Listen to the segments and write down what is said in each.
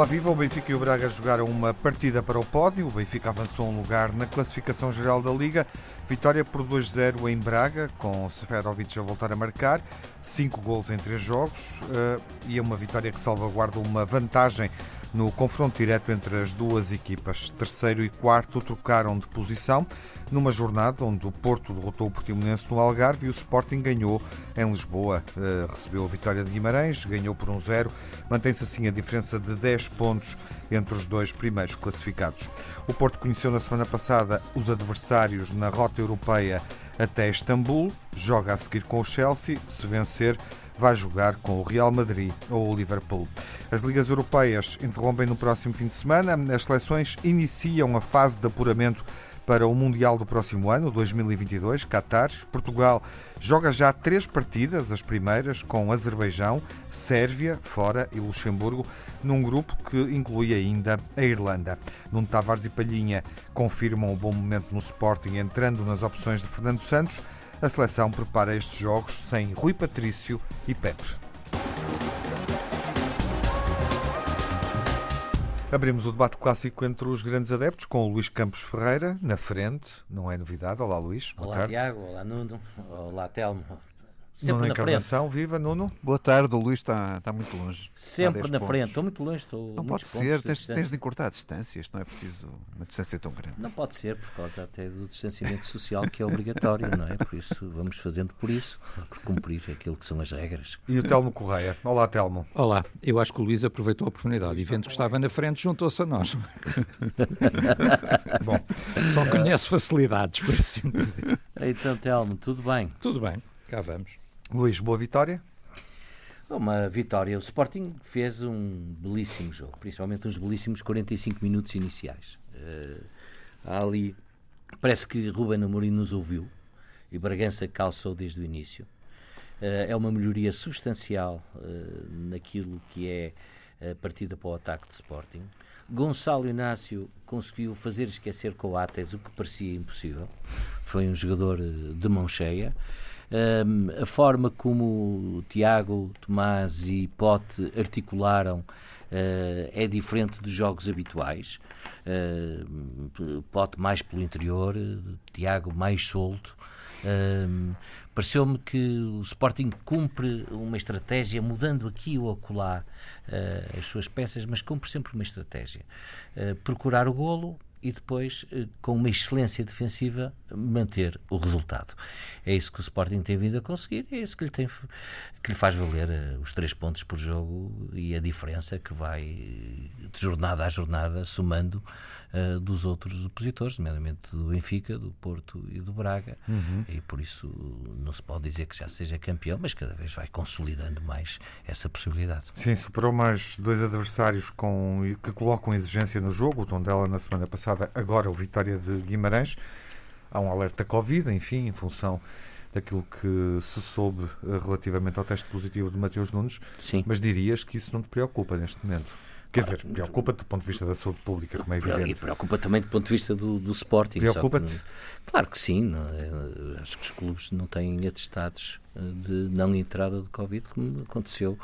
Olá, viva! O Benfica e o Braga jogaram uma partida para o pódio. O Benfica avançou um lugar na classificação geral da Liga. Vitória por 2-0 em Braga, com Seferovic a voltar a marcar. Cinco gols em três jogos uh, e é uma vitória que salvaguarda uma vantagem no confronto direto entre as duas equipas. Terceiro e quarto trocaram de posição numa jornada onde o Porto derrotou o Portimonense no Algarve e o Sporting ganhou em Lisboa. Uh, recebeu a vitória de Guimarães, ganhou por um zero. Mantém-se assim a diferença de 10 pontos entre os dois primeiros classificados. O Porto conheceu na semana passada os adversários na rota europeia até Istambul, joga a seguir com o Chelsea, se vencer vai jogar com o Real Madrid ou o Liverpool. As ligas europeias interrompem no próximo fim de semana. As seleções iniciam a fase de apuramento para o Mundial do próximo ano, 2022, Qatar. Portugal joga já três partidas, as primeiras com Azerbaijão, Sérvia, fora e Luxemburgo, num grupo que inclui ainda a Irlanda. Nuno Tavares e Palhinha confirmam o bom momento no Sporting, entrando nas opções de Fernando Santos. A seleção prepara estes jogos sem Rui Patrício e Pepe. Abrimos o debate clássico entre os grandes adeptos com o Luís Campos Ferreira na frente, não é novidade. Olá, Luís. Olá, tarde. Tiago. Olá, Nuno. Olá, Telmo. Sempre Nuno na Encarnação, frente. viva Nuno. Boa tarde, o Luís está, está muito longe. Sempre na pontos. frente, estou muito longe. Estou não pode ser, tens, tens, de encurtar distâncias, não é preciso uma distância tão grande. Não pode ser, por causa até do distanciamento social que é obrigatório, não é? Por isso, vamos fazendo por isso, por cumprir aquilo que são as regras. E o Telmo Correia. Olá, Telmo. Olá, eu acho que o Luís aproveitou a oportunidade e vendo que estava na frente, juntou-se a nós. Bom, só conhece facilidades, por assim dizer. Então, Telmo, tudo bem? Tudo bem, cá vamos. Luís, boa vitória? Uma vitória. O Sporting fez um belíssimo jogo, principalmente uns belíssimos 45 minutos iniciais. Uh, ali parece que Ruben Amorim nos ouviu e Bragança calçou desde o início. Uh, é uma melhoria substancial uh, naquilo que é a partida para o ataque de Sporting. Gonçalo Inácio conseguiu fazer esquecer Coates o que parecia impossível. Foi um jogador de mão cheia. A forma como Tiago, Tomás e Pote articularam uh, é diferente dos jogos habituais. Uh, Pote mais pelo interior, Tiago mais solto. Um, Pareceu-me que o Sporting cumpre uma estratégia, mudando aqui ou acolá uh, as suas peças, mas cumpre sempre uma estratégia. Procurar o golo, e depois, eh, com uma excelência defensiva, manter o resultado. É isso que o Sporting tem vindo a conseguir, é isso que lhe, tem, que lhe faz valer eh, os três pontos por jogo e a diferença que vai de jornada a jornada somando uh, dos outros opositores, nomeadamente do Benfica, do Porto e do Braga. Uhum. E por isso não se pode dizer que já seja campeão, mas cada vez vai consolidando mais essa possibilidade. Sim, superou mais dois adversários com, que colocam exigência no jogo, o Tondela na semana passada, agora o Vitória de Guimarães. Há um alerta Covid, enfim, em função daquilo que se soube eh, relativamente ao teste positivo de Mateus Nunes, Sim. mas dirias que isso não te preocupa neste momento? Quer dizer, preocupa-te do ponto de vista da saúde pública, como é evidente. E preocupa também do ponto de vista do, do Sporting. Preocupa-te? Claro que sim. Não, é? acho que os clubes não têm atestados eh, de não entrada de Covid, como aconteceu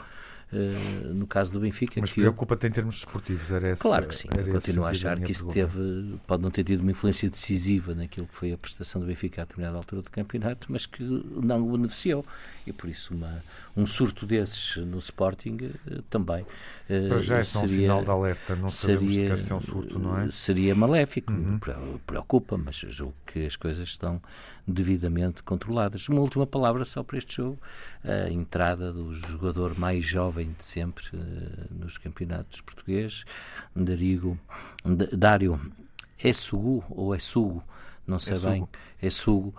Uh, no caso do Benfica. Mas preocupa-te em termos desportivos, era essa, Claro que sim, eu continuo a achar que isso teve, pode não ter tido uma influência decisiva naquilo que foi a prestação do Benfica a determinada altura do campeonato, mas que não o beneficiou. E por isso uma, um surto desses no Sporting uh, também uh, Para já é seria, um sinal de alerta, não sabemos seria, se é um surto, não é? Seria maléfico, uhum. preocupa, mas julgo que as coisas estão devidamente controladas. Uma última palavra só para este jogo, a entrada do jogador mais jovem de sempre uh, nos campeonatos portugueses, Darigo, Dário é Sugu ou é Sugo, não sei é bem, sugo. é Sugo,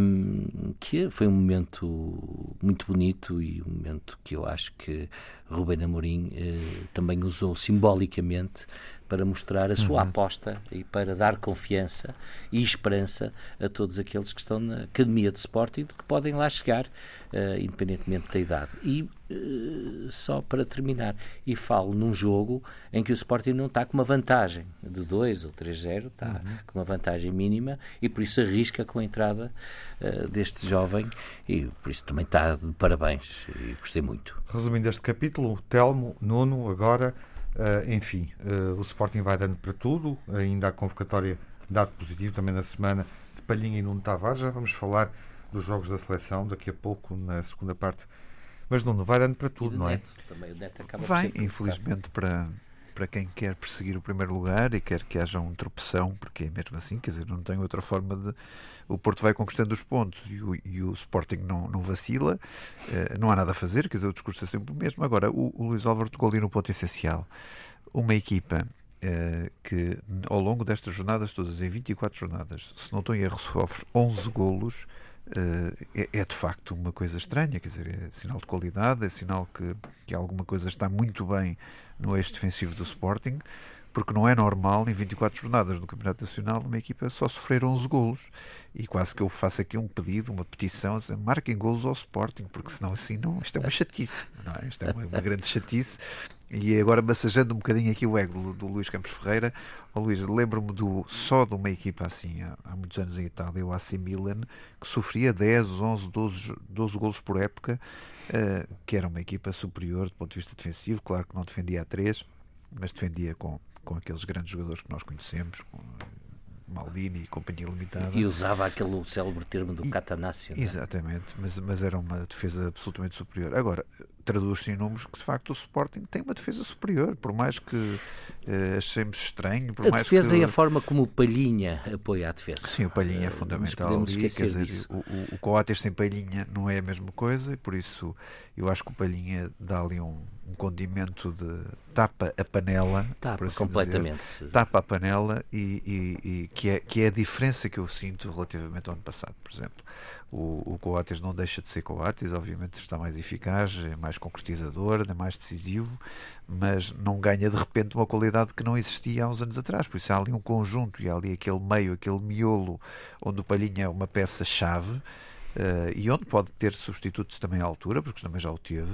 um, que foi um momento muito bonito e um momento que eu acho que Rubén Amorim uh, também usou simbolicamente para mostrar a sua uhum. aposta e para dar confiança e esperança a todos aqueles que estão na academia de Sporting que podem lá chegar, uh, independentemente da idade. E uh, só para terminar, e falo num jogo em que o Sporting não está com uma vantagem de 2 ou 3-0, está uhum. com uma vantagem mínima e por isso arrisca com a entrada uh, deste jovem e por isso também está de parabéns e gostei muito. Resumindo este capítulo, Telmo, Nuno, agora Uh, enfim, uh, o Sporting vai dando para tudo, ainda a convocatória dado positivo também na semana de Palhinha e Nuno Tavares. Já vamos falar dos jogos da seleção daqui a pouco, na segunda parte. Mas Nuno, vai dando para tudo, não é? vai, infelizmente, para, para quem quer perseguir o primeiro lugar e quer que haja um tropeção, porque é mesmo assim, quer dizer, não tem outra forma de. O Porto vai conquistando os pontos e o, e o Sporting não, não vacila, uh, não há nada a fazer, quer dizer, o discurso é sempre o mesmo. Agora, o, o Luís Álvaro tocou ali no ponto essencial. Uma equipa uh, que, ao longo destas jornadas todas, em 24 jornadas, se não estou em erro, sofre 11 golos. Uh, é, é, de facto uma coisa estranha, quer dizer, é sinal de qualidade, é sinal que, que alguma coisa está muito bem no eixo defensivo do Sporting, porque não é normal em 24 jornadas no Campeonato Nacional uma equipa só sofrer 11 golos. E quase que eu faço aqui um pedido, uma petição, dizer, marquem golos ao Sporting, porque senão assim não, isto é uma chatice, não é? Isto é uma, uma grande chatice. E agora massajando um bocadinho aqui o ego do, Luís Campos Ferreira, oh, Luís, lembro-me do, só de uma equipa assim, há, há, muitos anos em Itália, o AC Milan, que sofria 10, 11, 12, 12 golos por época, uh, que era uma equipa superior do ponto de vista defensivo, claro que não defendia a 3, mas defendia com, com aqueles grandes jogadores que nós conhecemos, com Maldini e Companhia Limitada. E usava aquele célebre termo do Catanácio. É? Exatamente, mas, mas era uma defesa absolutamente superior. Agora, traduz-se em números que de facto o Sporting tem uma defesa superior, por mais que eh, achemos estranho. Por a mais defesa que... e a forma como o Palhinha apoia a defesa. Sim, o Palhinha é eh, fundamental ali. Quer dizer, disso. o, o, o Coates sem Palhinha não é a mesma coisa e por isso eu acho que o Palhinha dá ali um, um condimento de tapa a panela. Tapa assim completamente. Dizer, tapa a panela e, e, e, que, é, que é a diferença que eu sinto relativamente ao ano passado, por exemplo. O, o Coates não deixa de ser Coates, obviamente está mais eficaz, é mais concretizador, é mais decisivo, mas não ganha de repente uma qualidade que não existia há uns anos atrás. Por isso há ali um conjunto e há ali aquele meio, aquele miolo, onde o Palhinha é uma peça-chave. Uh, e onde pode ter substitutos também à altura, porque também já o teve,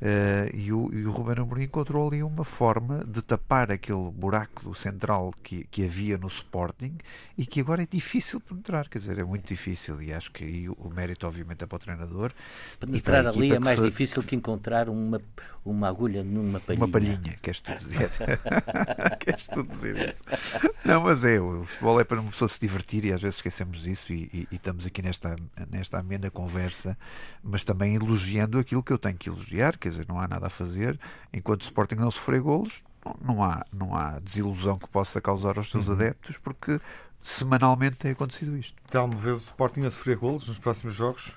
Uh, e, o, e o Ruben Amorim encontrou ali uma forma de tapar aquele buraco do central que, que havia no Sporting e que agora é difícil penetrar, quer dizer, é muito difícil e acho que aí o, mérito obviamente é para o treinador. Penetrar ali é mais se... difícil que encontrar uma, uma agulha numa palhinha. Uma palhinha, queres tu dizer? queres tu dizer isso? Não, mas é, o futebol é para uma pessoa se divertir e às vezes esquecemos disso e, e, e estamos aqui nesta, nesta amena conversa, mas também elogiando aquilo que eu tenho que elogiar, que quer dizer, não há nada a fazer. Enquanto o Sporting não sofrer golos, não há, não há desilusão que possa causar aos seus uhum. adeptos, porque semanalmente tem acontecido isto. Telmo, vês o Sporting a sofrer golos nos próximos jogos?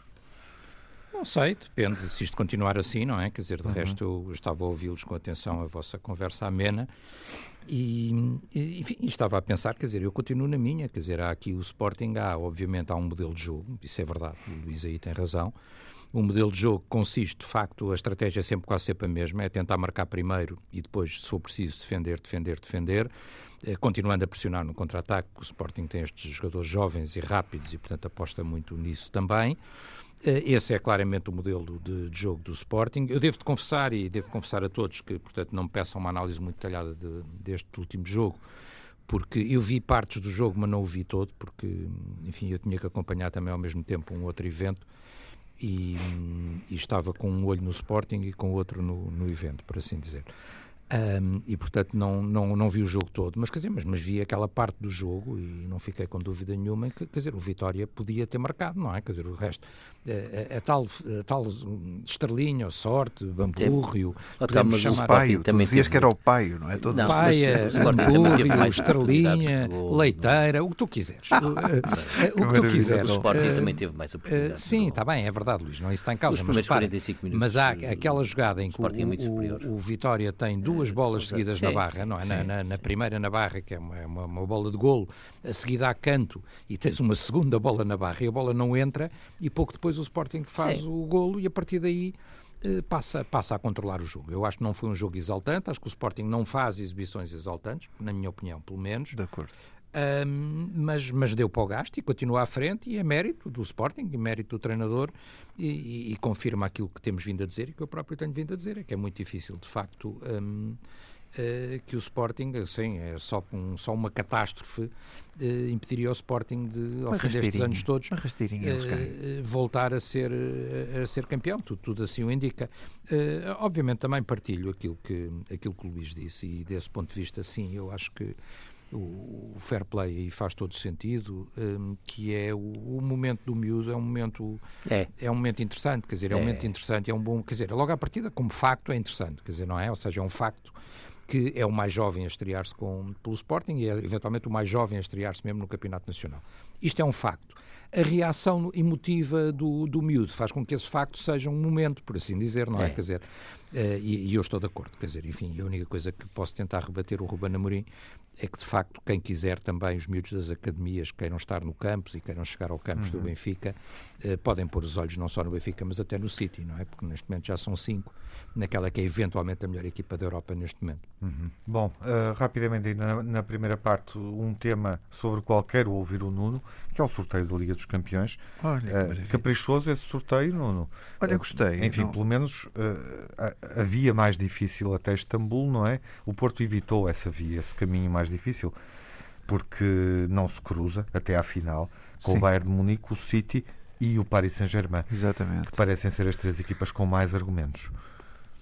Não sei, depende se isto continuar assim, não é? Quer dizer, de uhum. resto eu estava a ouvi-los com atenção a vossa conversa amena e, enfim, estava a pensar, quer dizer, eu continuo na minha, quer dizer, há aqui o Sporting, há, obviamente, há um modelo de jogo, isso é verdade, o Luís aí tem razão, o modelo de jogo consiste, de facto, a estratégia é sempre quase sempre a mesma, é tentar marcar primeiro e depois, se for preciso, defender, defender, defender, eh, continuando a pressionar no contra-ataque, o Sporting tem estes jogadores jovens e rápidos e, portanto, aposta muito nisso também. Eh, esse é claramente o modelo de, de jogo do Sporting. Eu devo-te confessar, e devo confessar a todos, que, portanto, não me peçam uma análise muito detalhada de, deste último jogo, porque eu vi partes do jogo, mas não o vi todo, porque, enfim, eu tinha que acompanhar também ao mesmo tempo um outro evento e, e, estava com um olho no Sporting e com o outro no, no evento, por assim dizer. Um, e portanto não, não, não vi o jogo todo, mas quer dizer, mas, mas vi aquela parte do jogo e não fiquei com dúvida nenhuma que quer dizer, o Vitória podia ter marcado, não é? Quer dizer, o resto, a, é, a, é, a tal, a tal estrelinha, sorte, bamburrio, podemos chamar... O paio, também dizias que era o paio, não é? Todo não, paia, bamburrio, estrelinha, leiteira, o que tu quiseres. Eh, o, que tu quiseres. O Sporting também teve mais oportunidades. Sim, está bem, é verdade, Luís, não isso está em causa. Mas, mas há aquela jogada em que o, o Vitória tem duas duas bolas seguidas sim, na barra, não é? Na, na, na, primeira na barra, que é uma, uma, uma, bola de golo, a seguida a canto, e tens uma segunda bola na barra e a bola não entra, e pouco depois o Sporting faz sim. o golo e a partir daí eh, passa, passa a controlar o jogo. Eu acho que não foi um jogo exaltante, acho que o Sporting não faz exibições exaltantes, na minha opinião, pelo menos. De acordo. Um, mas, mas deu para o gasto e continua à frente e é mérito do Sporting, e mérito do treinador e, e, e, confirma aquilo que temos vindo a dizer e que eu próprio tenho vindo a dizer, é que é muito difícil de facto um, uh, que o Sporting, assim, é só, um, só uma catástrofe, uh, impediria ao Sporting de, ao fim destes anos todos, voltar a ser, a ser campeão. Tudo, tudo assim o indica. obviamente também partilho aquilo que, aquilo que o Luís disse e desse ponto de vista, sim, eu acho que o, fair play aí faz todo sentido, um, que é o, o, momento do miúdo, é um momento é. é um momento interessante, quer dizer, é, um é. momento interessante, é um bom, quer dizer, logo à partida, como facto, é interessante, quer dizer, não é? Ou seja, é um facto que é o mais jovem a estrear-se pelo Sporting e é eventualmente o mais jovem a estrear-se mesmo no Campeonato Nacional. Isto é um facto. A reação emotiva do, do miúdo faz com que esse facto seja um momento, por assim dizer, não é? é. Quer dizer, Uh, e, e, eu estou de acordo, quer dizer, enfim, a única coisa que posso tentar rebater o Ruben Amorim é que, de facto, quem quiser também, os miúdos das academias queiram estar no campus e queiram chegar ao campus uhum. do Benfica, uh, podem pôr os olhos não só no Benfica, mas até no City, não é? Porque neste momento já são cinco, naquela que é eventualmente a melhor equipa da Europa neste momento. Uhum. Bom, uh, rapidamente, na, na, primeira parte, um tema sobre o qual quero ouvir o Nuno, que é o sorteio da Liga dos Campeões. Olha, caprichoso esse sorteio, Nuno? Olha, gostei. Enfim, não... pelo menos a via mais difícil até Istambul, não é? O Porto evitou essa via, esse caminho mais difícil, porque não se cruza até à final com Sim. o Bayern de Munique, o City e o Paris Saint-Germain. Exatamente. Que parecem ser as três equipas com mais argumentos.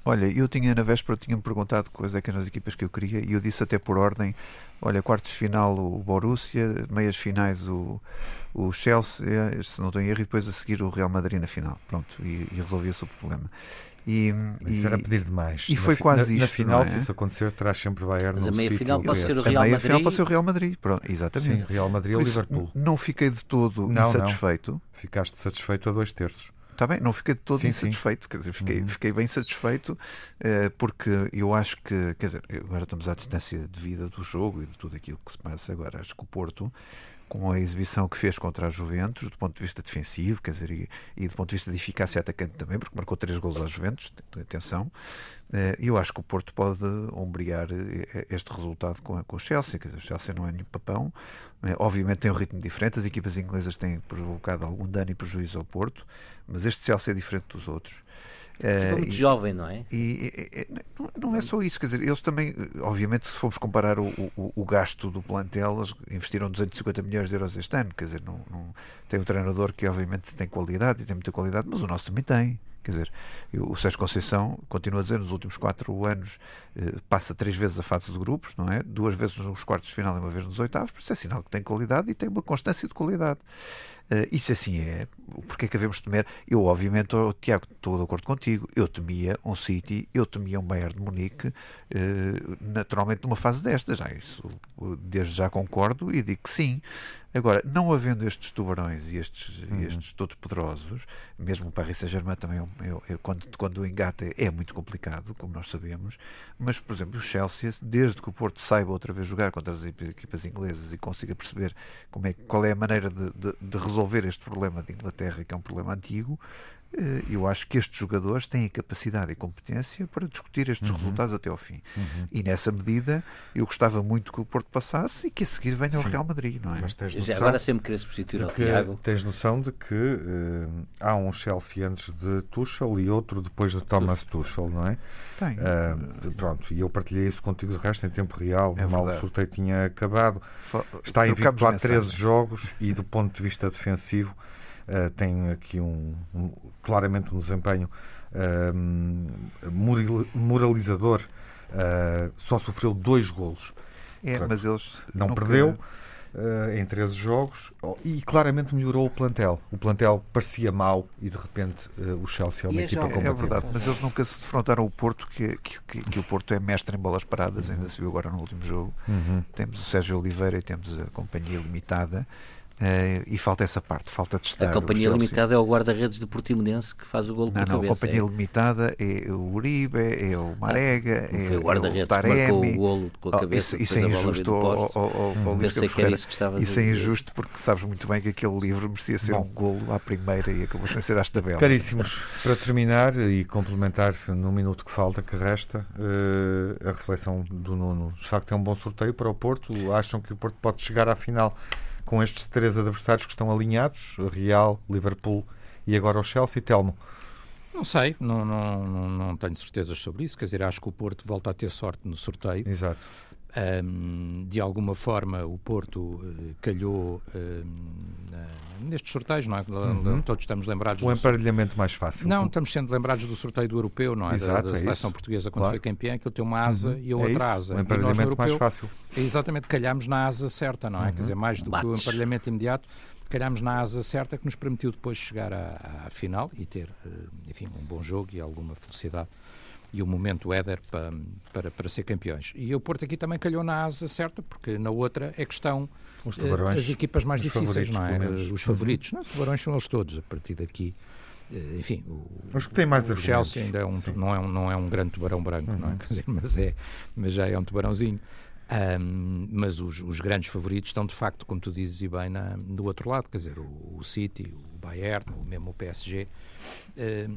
Olha, eu tinha na véspera tinha-me perguntado quais é que eram as equipas que eu queria e eu disse até por ordem, olha, quartos de final o Borussia, meias finais o, o Chelsea, se não estou em erro, e depois a seguir o Real Madrid na final. Pronto, e, e resolvia-se o problema. E, isso e, era pedir demais. E foi na, quase na, isto. Na final, é? se isso acontecer, terá sempre Bayern Mas a meia final pode ser o Real Madrid. A meia final pode ser o Real Madrid. Pronto, exatamente. Sim, Real Madrid ou Liverpool. Não fiquei de todo não, insatisfeito. Não. Ficaste satisfeito a dois terços. Está bem, não fiquei de todo sim, insatisfeito, sim. quer dizer, fiquei, uhum. fiquei bem satisfeito uh, porque eu acho que, quer dizer, agora estamos à distância de vida do jogo e de tudo aquilo que se passa agora. Acho que o Porto com a exibição que fez contra a Juventus, do ponto de vista defensivo, quer dizer, e, e do ponto de vista de eficácia atacante também, porque marcou três gols à Juventus, atenção, eh, eu acho que o Porto pode ombrear eh, este resultado com, com o Chelsea, quer dizer, o Chelsea não é nenhum papão, eh, obviamente tem um ritmo diferente, as equipas inglesas têm provocado algum dano e prejuízo ao Porto, mas este Chelsea é diferente dos outros. É muito e, jovem, não é? E, e, não é só isso, quer dizer, eles também, obviamente, se formos comparar o, o, o, gasto do plantel, eles investiram 250 milhões de euros este ano, quer dizer, não, não, tem um treinador que obviamente tem qualidade e tem muita qualidade, mas o nosso também tem. Quer dizer, o Sérgio Conceição continua a dizer, nos últimos quatro anos eh, passa três vezes a fase de grupos, não é? Duas vezes nos quartos de final e uma vez nos oitavos, por isso é sinal que tem qualidade e tem uma constância de qualidade. Uh, isso assim é. Porque é que devemos temer? Eu, obviamente, oh, Tiago, estou de acordo contigo. Eu temia um City, eu temia um Bayern de Munique, uh, naturalmente numa fase destas. Já, isso, desde já concordo e digo que sim. Agora, não havendo estes tubarões e estes, uhum. estes todos poderosos, mesmo o Paris Saint-Germain também, eu, eu, eu, quando, quando engata, é muito complicado, como nós sabemos. Mas, por exemplo, o Chelsea, desde que o Porto saiba outra vez jogar contra as equipas inglesas e consiga perceber como é, qual é a maneira de, de, de resolver este problema de Inglaterra, que é um problema antigo, eu acho que estes jogadores têm a capacidade e competência para discutir estes uhum. resultados até ao fim. Uhum. E nessa medida, eu gostava muito que o Porto passasse e que a seguir venha ao Real Madrid, não é? Mas tens noção agora sempre querer substituir ao que, Tiago. Tens noção de que uh, há um Chelsea antes de Tuchel e outro depois de Thomas Tuchel, não é? Tem. Uh, pronto, e eu partilhei isso contigo de resto em tempo real. É mal o sorteio tinha acabado. Está invicto há 13 jogos e do ponto de vista defensivo uh, tem aqui um, um, claramente um desempenho uh, moralizador. Uh, só sofreu dois golos. É, Portanto, mas eles não nunca... perdeu. Uh, em 13 jogos e claramente melhorou o plantel. O plantel parecia mau e de repente uh, o Chelsea é uma e equipa é, é verdade, mas eles nunca se defrontaram o Porto, que, que, que, o Porto é mestre em bolas paradas, ainda se viu agora no último jogo. Uhum. Temos o Sérgio Oliveira e temos a Companhia Limitada. Uh, e falta essa parte, falta testar. A Companhia Limitada é o guarda-redes de Portimonense que faz o gol não, não, cabeça. A Companhia é. Limitada é o Uribe, é o Marega, ah, é, o guarda-redes que marcou o golo com a oh, cabeça. Oh, isso, isso é injusto ao, ao, ao, ao Luís Pensei que era isso que estava Isso é injusto porque sabes muito bem que aquele livro merecia ser Bom. um golo à primeira e acabou sem ser às tabelas. Caríssimos, para terminar e complementar no minuto que falta, que resta, uh, a reflexão do Nuno. De facto é um bom sorteio para o Porto. Acham que o Porto pode chegar à final com estes três adversários que estão alinhados, Real, Liverpool e agora o Chelsea. Telmo. Não sei, não, não, não, não tenho certezas sobre isso. Quer dizer, acho que o Porto volta a ter sorte no sorteio. Exato. Um, de alguma forma, o Porto uh, calhou um, nestes sorteios, não é? Uhum. Todos estamos lembrados. O emparelhamento mais fácil. Não, estamos sendo lembrados do sorteio do europeu, não é? Exato, da, da é seleção isso. portuguesa quando claro. foi campeã, que ele tem uma asa uhum. e a outra é asa. O emparelhamento e nós, europeu, mais fácil. É exatamente, calhámos na asa certa, não é? Uhum. Quer dizer, mais do Bates. que o emparelhamento imediato calhámos na asa certa que nos permitiu depois chegar à, à, final e ter, eh, enfim, um bom jogo e alguma felicidade e o momento Éder para, para, para ser campeões. E o Porto aqui também calhou na asa certa, porque na outra é questão os tubarões, as equipas mais difíceis, não é? Menos. Os favoritos. Uhum. Não, os tubarões são eles todos, a partir daqui. eh, Enfim, o, que têm mais o Chelsea ainda é um, não, é um, não é um grande tubarão branco, uhum. não é? Dizer, mas, é, mas já é um tubarãozinho. Um, mas os, os, grandes favoritos estão de facto, como tu dizes e bem, na, do outro lado, quer dizer, o, o City, o Bayern, ou mesmo o PSG,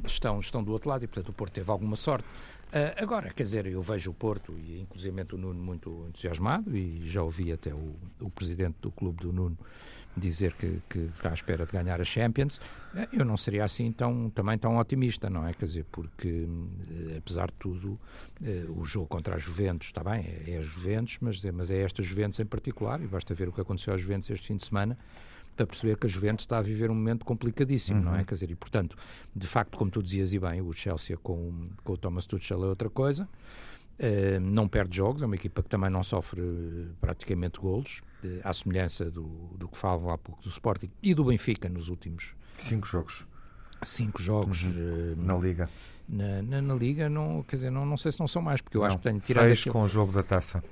estão, estão do outro lado e, portanto, o Porto teve alguma sorte. Uh, agora, quer dizer, eu vejo o Porto e, inclusive, o Nuno muito entusiasmado e já ouvi até o, o presidente do clube do Nuno dizer que, que, está à espera de ganhar a Champions, eu não seria assim tão, também tão otimista, não é? Quer dizer, porque apesar de tudo, o jogo contra a Juventus, está bem, é, é a Juventus, mas é, mas é esta Juventus em particular, e basta ver o que aconteceu às Juventus este fim de semana, para perceber que a Juventus está a viver um momento complicadíssimo, uhum. não é? Quer dizer, e portanto, de facto, como tu dizias e bem, o Chelsea com, com o Thomas Tuchel é outra coisa, Uh, não perde jogos, é uma equipa que também não sofre praticamente golos, à semelhança do, do que falava há pouco do Sporting e do Benfica nos últimos cinco jogos. Cinco jogos uhum. na Liga. Na, na, na, Liga, não, quer dizer, não, não sei se não são mais, porque eu não, acho que tenho tirado. Seis aquele, com o jogo da taça.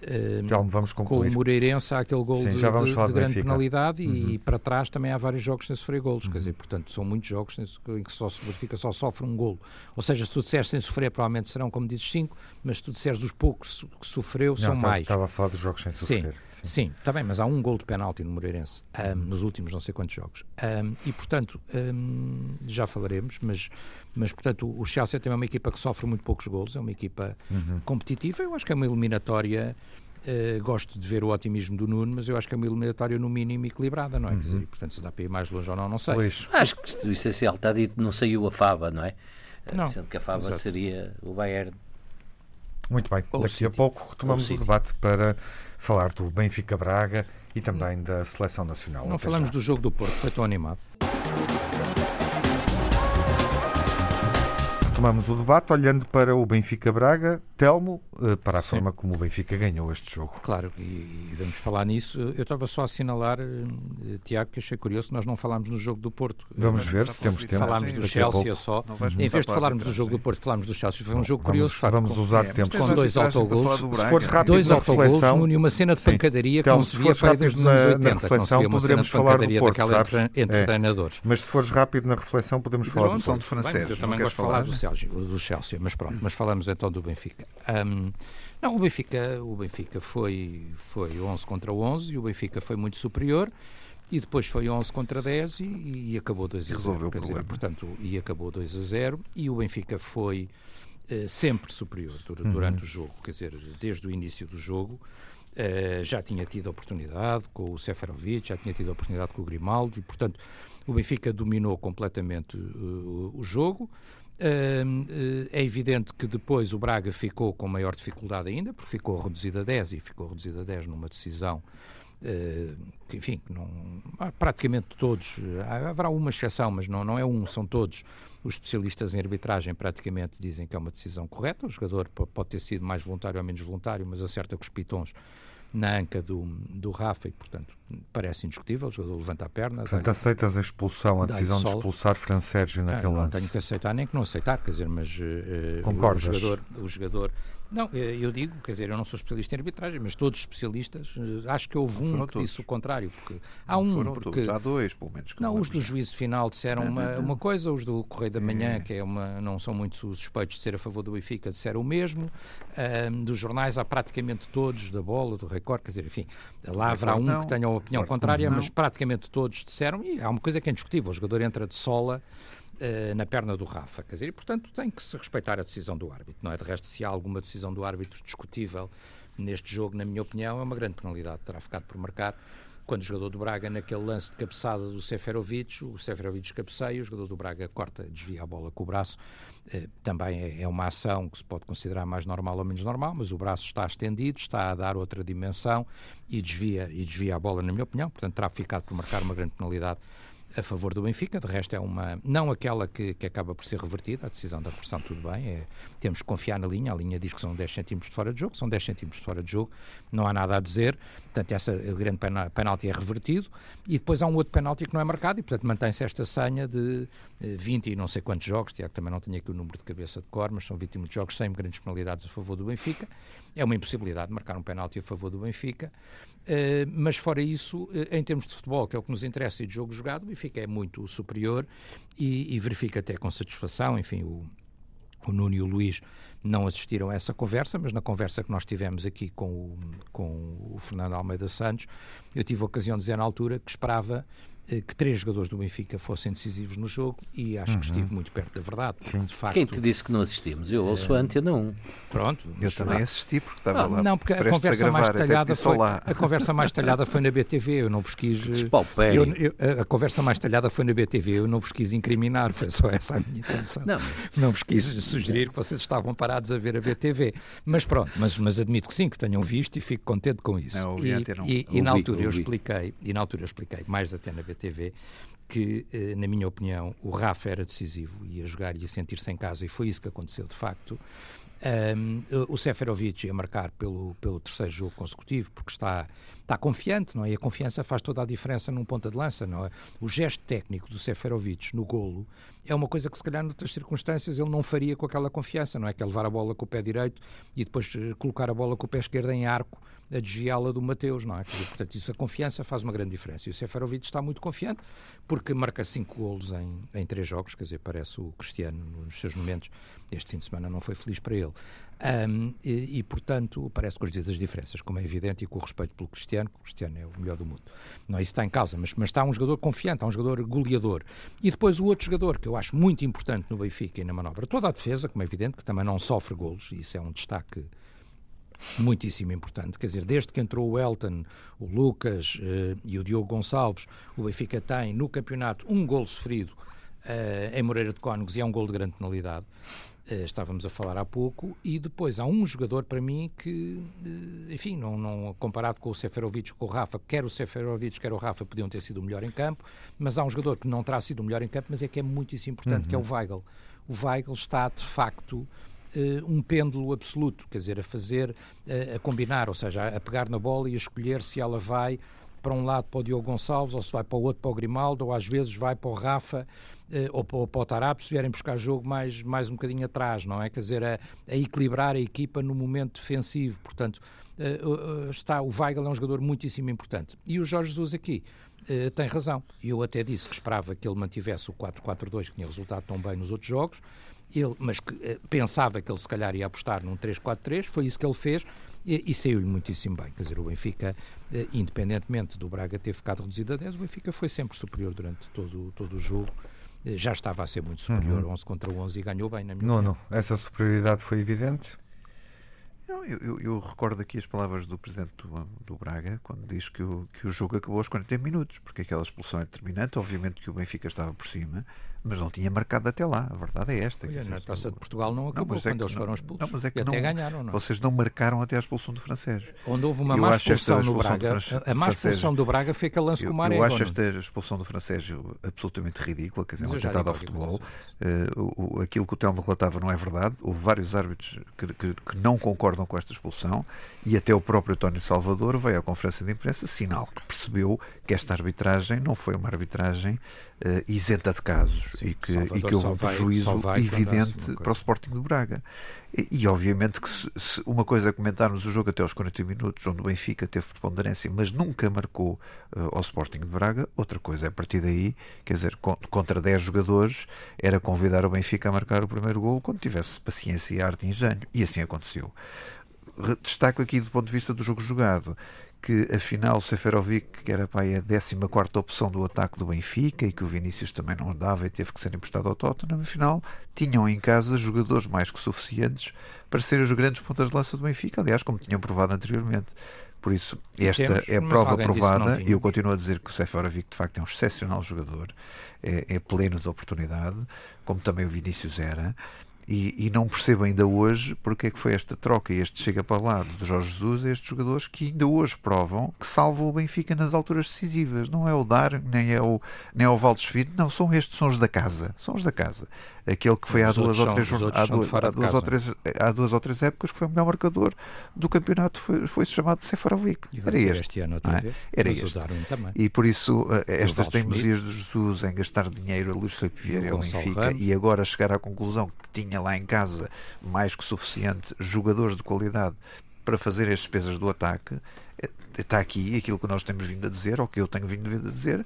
já vamos concluir. Com o Moreirense há aquele gol Sim, de, de, de grande penalidade uhum. e para trás também há vários jogos sem sofrer golos, uhum. quer dizer, portanto, são muitos jogos em que só o Benfica só sofre um golo. Ou seja, se tu disseres sem sofrer, provavelmente serão, como dizes, cinco, mas se tu disseres os poucos que sofreu, não, são estava, mais. Estava a falar dos jogos sem sofrer. Sim. Sim, está bem, mas há um gol de penalti no Moreirense um, nos últimos não sei quantos jogos. Um, e, portanto, um, já falaremos, mas, mas, portanto, o Chelsea também é uma equipa que sofre muito poucos golos, é uma equipa uhum. competitiva. Eu acho que é uma eliminatória. Uh, gosto de ver o otimismo do Nuno, mas eu acho que é uma eliminatória no mínimo equilibrada, não é? Uhum. Quer dizer, portanto, se dá para ir mais longe ou não, não sei. Pois. Acho que o essencial está dito, não saiu a Fava, não é? Não. Sendo que a Fava Exato. seria o Bayern. Muito bem, Ou daqui a pouco retomamos Ou o City. debate para falar do Benfica Braga e também da Seleção Nacional. Não Até falamos já. do jogo do Porto, foi tão animado. Retomamos o debate olhando para o Benfica Braga. Telmo, eh, para a Sim. forma como o Benfica ganhou este jogo. Claro, e, e vamos falar nisso. Eu estava só a assinalar, eh, Tiago, que achei curioso, nós não falámos no jogo do Porto. Vamos ver se temos tempo. Falámos do Chelsea pouco. só. Em vez de falarmos do jogo do Porto, falámos do Chelsea. Foi um jogo vamos, curioso, de facto, Vamos com- usar É, tempo. com dois rápido Dois reflexão- Nuno, e uma cena de pancadaria que Então, não se via para aí desde rápido os anos na- na 80, que não se reflexão, via uma cena de pancadaria daquela entre, É. treinadores. Mas se fores rápido na reflexão, podemos falar do francês, eu também gosto de falar falar? do Chelsea, do Chelsea, mas pronto, mas falamos então do Benfica. Ahm, não, o Benfica, o Benfica foi, foi 11 contra 11 e o Benfica foi muito superior e depois foi 11 contra 10 e, e acabou 2 a 0. Resolveu o dizer, portanto, e acabou 2 a 0 e o Benfica foi eh, sempre superior dur- durante o jogo, quer dizer, desde o início do jogo. eh, já tinha tido oportunidade com o Seferovic, já tinha tido oportunidade com o Grimaldo e, portanto, o Benfica dominou completamente eh, o jogo. Eh, é evidente que depois o Braga ficou com maior dificuldade ainda, porque ficou reduzido a 10 e ficou reduzido a 10 numa decisão eh, que, enfim, não, praticamente todos, haverá uma exceção, mas não, não é um, são todos os especialistas em arbitragem praticamente dizem que é uma decisão correta. O jogador po- pode ter sido mais voluntário ou menos voluntário, mas acerta com os pitons na anca do, do Rafa e, portanto, parece indiscutível. O jogador levanta a perna. Portanto, dá-lhe- aceitas a expulsão, a decisão de expulsar Fran Sérgio ah, naquele não lance. tenho que aceitar nem que não aceitar, quer dizer, mas Concordas? o jogador, o jogador não, eu digo, quer dizer, eu não sou especialista em arbitragem, mas todos os especialistas, eh, acho que houve Não um que todos. disse o contrário, porque há Não um, porque todos, há dois, pelo menos. não, os do juízo final disseram uma, uma coisa, os do Correio da Manhã, É. que é uma, não são muito suspeitos de ser a favor do Benfica, disseram o mesmo. Ahm, dos jornais há praticamente todos, da Bola, do Record, quer dizer, enfim, lá haverá um que tenha uma opinião contrária, mas praticamente todos disseram, e há uma coisa que é indiscutível, o jogador entra de sola eh, na perna do Rafa, quer dizer, e portanto tem que se respeitar a decisão do árbitro, não é? De resto, se há alguma decisão do árbitro discutível neste jogo, na minha opinião, é uma grande penalidade, terá ficado por marcar quando o jogador do Braga, naquele lance de cabeçada do Seferovic, o Seferovic cabeceia, o jogador do Braga corta, desvia a bola com o braço. Eh, também é, é uma ação que se pode considerar mais normal ou menos normal, mas o braço está estendido, está a dar outra dimensão e desvia, e desvia a bola, na minha opinião. Portanto, terá ficado por marcar uma grande penalidade a favor do Benfica, de resto é uma, não aquela que, que acaba por ser revertida, a decisão da reversão tudo bem, é, temos que confiar na linha, a linha diz que são 10 centímetros de fora de jogo, são 10 centímetros de fora de jogo, não há nada a dizer, portanto essa, o grande penalti é revertido, e depois há um outro penalti que não é marcado, e portanto mantém-se esta senha de 20 eh, e não sei quantos jogos, Tiago também não tinha aqui o número de cabeça de cor, mas são 20 muitos jogos sem grandes penalidades a favor do Benfica, é uma impossibilidade de marcar um penalti a favor do Benfica, uh, mas fora isso, uh, em termos de futebol, que é o que nos interessa, e de jogo jogado, o Benfica é muito superior e, e verifica até com satisfação, enfim, o, o Nuno e o Luís não assistiram a essa conversa, mas na conversa que nós tivemos aqui com o, com o Fernando Almeida Santos, eu tive a ocasião de dizer na altura que esperava que três jogadores do Benfica fossem decisivos no jogo e acho uhum. que estive muito perto da verdade. De facto, Quem te disse que não assistimos? Eu ouço uh, a Antena 1. Pronto. Eu também lá. assisti porque estava não, lá. Não, porque a conversa, mais talhada foi, a conversa mais talhada foi na BTV, eu não vos quis... Eh, eu, eu, a conversa mais talhada foi na BTV, eu não vos quis incriminar, foi só essa a minha intenção. Não, não vos quis sugerir que vocês estavam parados a ver a BTV. Mas pronto, mas, mas admito que sim, que tenham visto e fico contente com isso. Não, e, e, e, na altura eu expliquei, e na altura eu expliquei, mais até na BTV, que, eh, na minha opinião, o Rafa era decisivo, ia jogar, ia sentir-se em casa, e foi isso que aconteceu de facto. Um, o Seferovic ia marcar pelo, pelo terceiro jogo consecutivo, porque está, está confiante, não é? E a confiança faz toda a diferença num ponta de lança, não é? O gesto técnico do Seferovic no golo é uma coisa que, se calhar, noutras circunstâncias, ele não faria com aquela confiança, não é? Que é levar a bola com o pé direito e depois eh, colocar a bola com o pé esquerdo em arco a desviá-la do Mateus, não é? Portanto, isso a confiança faz uma grande diferença. E o Seferovic está muito confiante porque marca cinco golos em, em três jogos, quer dizer, parece o Cristiano nos seus momentos. Este fim de semana não foi feliz para ele. Um, e, e, portanto, parece com as diferenças, como é evidente, e com o respeito pelo Cristiano, que o Cristiano é o melhor do mundo. Não é isso está em causa, mas, mas está um jogador confiante, há um jogador goleador. E depois o outro jogador, que eu acho muito importante no Benfica e na manobra, toda a defesa, como é evidente, que também não sofre golos, e isso é um destaque muitíssimo importante. Quer dizer, desde que entrou o Elton, o Lucas uh, e o Diogo Gonçalves, o Benfica tem no campeonato um gol sofrido uh, em Moreira de Cónegos e é um gol de grande penalidade. Uh, estávamos a falar há pouco, e depois há um jogador para mim que, enfim, não, não, comparado com o Seferovic, com o Rafa, quer o Seferovic, quer o Rafa podiam ter sido o melhor em campo, mas há um jogador que não terá sido o melhor em campo, mas é que é muitíssimo importante, uhum. que é o uhum. Weigl. O Weigl está, de facto, uh, um pêndulo absoluto, quer dizer, a fazer, uh, a combinar, ou seja, a, a pegar na bola e a escolher se ela vai para um lado para o Diogo Gonçalves, ou se vai para o outro para o Grimaldo, ou às vezes vai para o Rafa uh, ou para, para o Tarap, se vierem buscar jogo mais, mais um bocadinho atrás, não é? Quer dizer, a, a equilibrar a equipa no momento defensivo. Portanto, uh, uh, está, o Weigl é um jogador muitíssimo importante. E o Jorge Jesus aqui tem razão. Eu até disse que esperava que ele mantivesse o 4-4-2, que tinha resultado tão bem nos outros jogos, ele, mas que, eh, pensava que ele se calhar ia apostar num 3-4-3, foi isso que ele fez e, e saiu-lhe muitíssimo bem. Quer dizer, o Benfica, eh, independentemente do Braga ter ficado reduzido a 10, o Benfica foi sempre superior durante todo, todo o jogo. Eh, já estava a ser muito superior, uhum. 11 contra 11, e ganhou bem, na minha Não, opinião. não. Essa superioridade foi evidente. Eu, eu, eu, recordo aqui as palavras do presidente do, do, Braga, quando diz que o, que o jogo acabou aos 40 minutos, porque aquela expulsão é determinante. Obviamente que o Benfica estava por cima, mas não tinha marcado até lá. A verdade é esta. Olha, na Taça de Portugal não acabou não, é quando eles foram expulsos. Não, mas é que e até não, ganharam. Não? Vocês não marcaram até a expulsão do francês. Onde houve uma má expulsão no Braga, a má expulsão do Braga foi aquele lance com o Maré. Eu acho esta expulsão do francês absolutamente ridícula, quer dizer, um atentado ao futebol. Uh, o, aquilo que o Telmo relatava não é verdade. Houve vários árbitros que, que, que não concordam com esta expulsão e até o próprio António Salvador veio à conferência de imprensa sinal que percebeu que esta arbitragem não foi uma arbitragem uh, isenta de casos Sim, e que, e que houve um prejuízo evidente para o Sporting de Braga. E, e obviamente que se, se, uma coisa é comentarmos o jogo até aos 40 minutos, onde o Benfica teve preponderância, mas nunca marcou uh, ao Sporting de Braga, outra coisa é a partir daí, quer dizer, contra 10 jogadores, era convidar o Benfica a marcar o primeiro gol quando tivesse paciência, arte e engenho. E assim aconteceu. Destaco aqui do ponto de vista do jogo jogado que afinal o Seferovic, que era para a 14 opção do ataque do Benfica e que o Vinícius também não dava e teve que ser emprestado ao Tottenham, afinal tinham em casa jogadores mais que suficientes para serem os grandes pontas de lança do Benfica, aliás, como tinham provado anteriormente. Por isso, esta temos, é prova provada e eu continuo a dizer que o Seferovic de facto é um excepcional jogador, é, é pleno de oportunidade, como também o Vinícius era. E, e, não percebo ainda hoje porque é que foi esta troca e este chega para lá de Jorge Jesus estes jogadores que ainda hoje provam que salvam o Benfica nas alturas decisivas. Não é o Dar, nem é o, nem é o Valdes Filho, não, são estes, são os da casa. São os da casa aquele que foi há duas, ou três, há, duas, há, duas ou três, há duas ou três épocas que foi o melhor marcador do campeonato, foi, foi chamado de Seferovic. Era este. este ano outra é? Era este. E por isso, eh, estas teimosias de Jesus em gastar dinheiro a Luís Felipe Vieira e Benfica e agora chegar à conclusão que tinha lá em casa mais que suficiente jogadores de qualidade para fazer as despesas do ataque, eh, está aqui aquilo que nós temos vindo a dizer, ou que eu tenho vindo a dizer,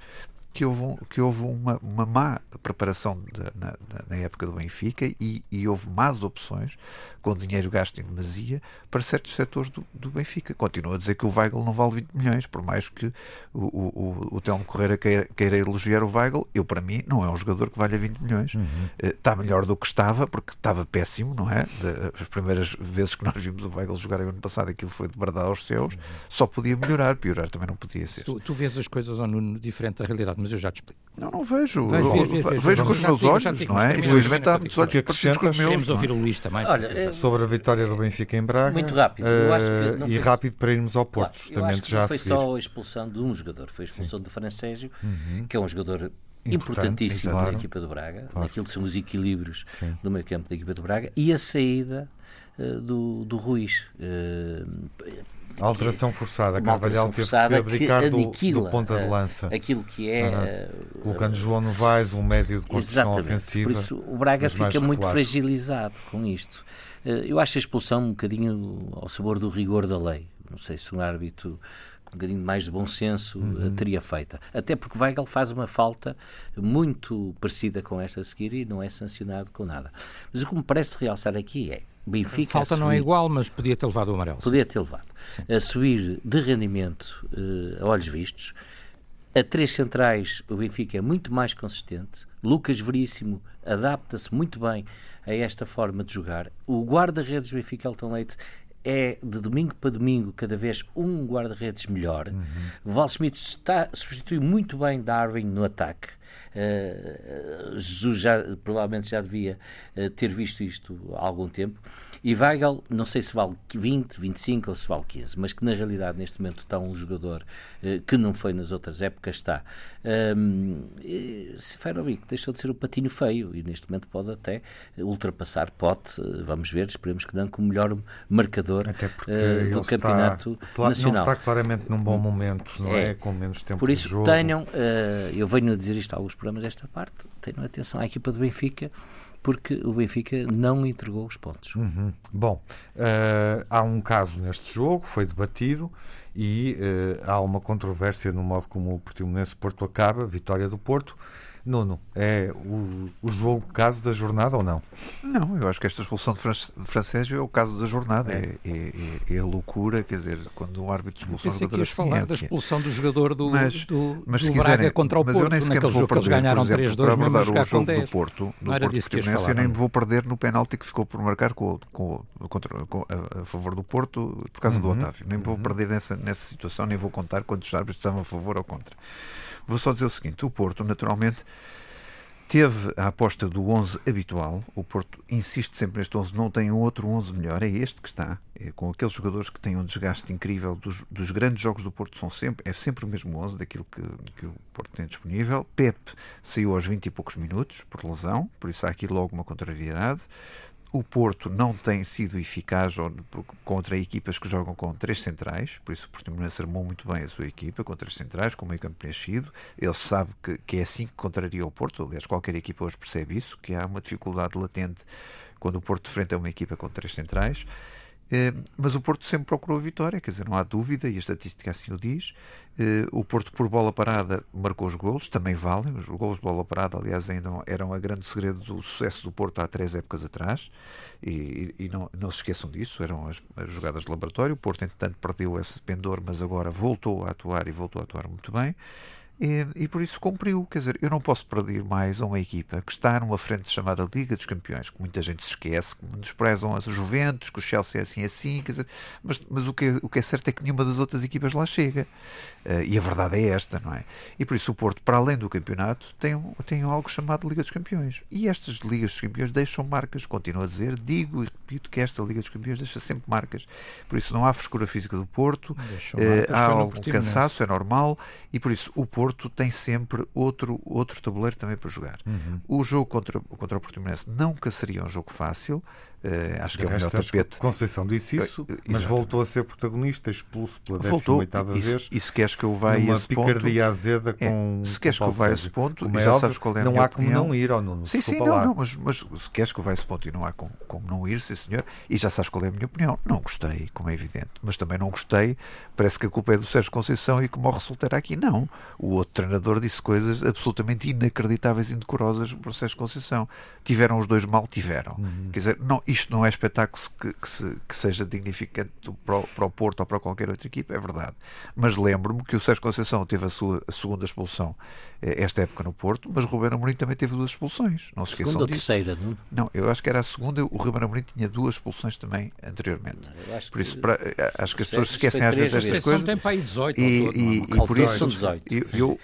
que houve, que houve uma, uma má preparação de, na, na, época do Benfica e, e, houve más opções com dinheiro gasto em demasia para certos setores do, do Benfica. Continua a dizer que o Weigl não vale 20 milhões, por mais que o, o, o Telmo Correira queira, queira, elogiar o Weigl, eu para mim não é um jogador que valha 20 milhões. Uhum. Uh, está melhor do que estava, porque estava péssimo, não é? De, as primeiras vezes que nós vimos o Weigl jogar ano passado, aquilo foi de verdade aos céus, uhum. só podia melhorar, piorar também não podia ser. Tu, tu vês as coisas ou no, diferente da realidade, mas eu já te explico. Não, não vejo. Vejo, vejo, vejo, vejo com os meus olhos, não é? Infelizmente há muitos olhos parecidos com os meus. Queremos ouvir o Luís também. Olha, sobre a vitória do Benfica em Braga. Muito rápido. Eu acho que não e rápido para irmos ao Porto, claro, justamente já não foi só a expulsão de um jogador, foi a expulsão do Francésio, uhum. que é um jogador importantíssimo da equipa do Braga, claro. naquilo que são os equilíbrios Sim. do meio campo da equipa do Braga, e a saída uh, do, do Ruiz. Uh, a alteração forçada, Carvalhal teve que abdicar do, do ponta de lança. Aquilo que é. Uhum. Colocando João Novaes, um médio de construção ofensiva. Por isso o Braga fica muito fragilizado com isto. Eh, eu acho a expulsão um bocadinho ao sabor do rigor da lei. Não sei se um árbitro bocadinho mais de bom senso uhum. teria feita. Até porque Weigl faz uma falta muito parecida com esta a seguir e não é sancionado com nada. Mas o que me parece realçar aqui é Benfica. A falta não é igual, mas podia ter levado o amarelo. Podia ter levado. Sim. a subir de rendimento uh, a olhos vistos. A três centrais, o Benfica é muito mais consistente. Lucas Veríssimo adapta-se muito bem a esta forma de jogar. O guarda-redes Benfica Elton Leite é de domingo para domingo cada vez um guarda-redes melhor. Uhum. Val Smith está, substitui muito bem Darwin no ataque. Uh, Jesus já, provavelmente já devia uh, ter visto isto há algum tempo. E Weigl, não sei se vale 20, 25 ou se vale 15, mas que na realidade neste momento está um jogador uh, que não foi nas outras épocas, está. Um, Seferovic deixou de ser o patinho feio e neste momento pode até ultrapassar Pote, vamos ver, esperemos que não como melhor marcador do campeonato está, nacional. Não está claramente num bom momento, não é? é? Com menos tempo Por isso de jogo. tenham, eu venho a dizer isto a alguns programas desta parte, tenham atenção à equipa do Benfica, porque o Benfica não entregou os pontos. Uhum. Bom, uh, há um caso neste jogo, foi debatido e uh, há uma controvérsia no modo como o Portimonense Porto acaba, vitória do Porto. Nuno, é o, o jogo caso da jornada ou não? Não, eu acho que esta expulsão de, Fran de Francésio é o caso da jornada. É. É, é, é, a loucura, quer dizer, quando um árbitro um jogador. que ias falar é da expulsão do jogador do, mas, do, mas do quiserem, Braga contra o Porto, naquele jogo que eles ganharam 3-2, mesmo jogar com 10. Do Porto, do Porto disso que falar, eu nem me vou perder no penalti que ficou por marcar com, com, contra, com a, a, favor do Porto por causa uhum, do Otávio. Nem me vou uhum. perder nessa, nessa situação, nem vou contar quantos árbitros estavam a favor ou contra. Vou só dizer o seguinte: o Porto, naturalmente, teve a aposta do 11 habitual. O Porto insiste sempre neste 11, não tem um outro 11 melhor, é este que está. É com aqueles jogadores que têm um desgaste incrível dos, dos, grandes jogos do Porto, são sempre, é sempre o mesmo 11 daquilo que, que o Porto tem disponível. Pep saiu aos 20 e poucos minutos por lesão, por isso há aqui logo uma contrariedade o Porto não tem sido eficaz contra equipas que jogam com três centrais, por isso o Portimonense armou muito bem a sua equipa com três centrais, com meio campo preenchido. Ele sabe que, que é assim que contraria o Porto, aliás, qualquer equipa hoje percebe isso, que há uma dificuldade latente quando o Porto de frente é uma equipa com três centrais. Eh, mas o Porto sempre procurou a vitória, quer dizer, não há dúvida, e a estatística assim o diz. Eh, o Porto, por bola parada, marcou os golos, também valem. Os golos de bola parada, aliás, ainda eram a grande segredo do sucesso do Porto há três épocas atrás, e, e não, não, se esqueçam disso, eram as, as, jogadas de laboratório. O Porto, entretanto, perdeu esse pendor, mas agora voltou a atuar e voltou a atuar muito bem. E, e, por isso cumpriu. Quer dizer, eu não posso perder mais uma equipa que está numa frente chamada Liga dos Campeões, que muita gente se esquece, que desprezam as Juventus, que o Chelsea é assim assim, quer dizer, mas, mas o, que, é, o que é certo é que nenhuma das outras equipas lá chega. Uh, e a verdade é esta, não é? E por isso o Porto, para além do campeonato, tem, tem algo chamado Liga dos Campeões. E estas Ligas dos Campeões deixam marcas, continuo a dizer, digo e repito que esta Liga dos Campeões deixa sempre marcas. Por isso não há frescura física do Porto, uh, há algum cansaço, é normal, e por isso o Porto Porto tem sempre outro, outro tabuleiro também para jogar. Uhum. O jogo contra, contra o Portimonense nunca seria um jogo fácil, Uh, acho que é o melhor tapete. Conceição disse isso, uh, mas voltou a ser protagonista, expulso pela 18 vez. E se queres que eu vá a esse picardia ponto, azeda com. É, se queres que eu vá a esse ponto, e já óbvio, sabes qual é a Não há como opinião. não ir, ou não. Sim, sim, não, não, mas, mas se queres que eu vá a esse ponto e não há como, como não ir, sim senhor, e já sabes qual é a minha opinião. Não gostei, como é evidente, mas também não gostei. Parece que a culpa é do Sérgio Conceição e que morre solteiro aqui. Não. O outro treinador disse coisas absolutamente inacreditáveis e indecorosas para o Sérgio Conceição. Tiveram os dois mal, tiveram. Uhum. Quer dizer, não, isto não é espetáculo que, que, se, que seja dignificante para o, para o, Porto ou para qualquer outra equipa, é verdade. Mas lembro-me que o Sérgio Conceição teve a sua a segunda expulsão eh, esta época no Porto, mas o Ruben Amorim também teve duas expulsões. Não se esqueçam segunda disso. terceira, não? Não, eu acho que era a segunda. O Ruben Amorim tinha duas expulsões também anteriormente. por isso, para, eh, acho que as pessoas esquecem às vezes destas coisas. Tem para aí 18 e, todo, e, e por isso, 18. Eu, eu,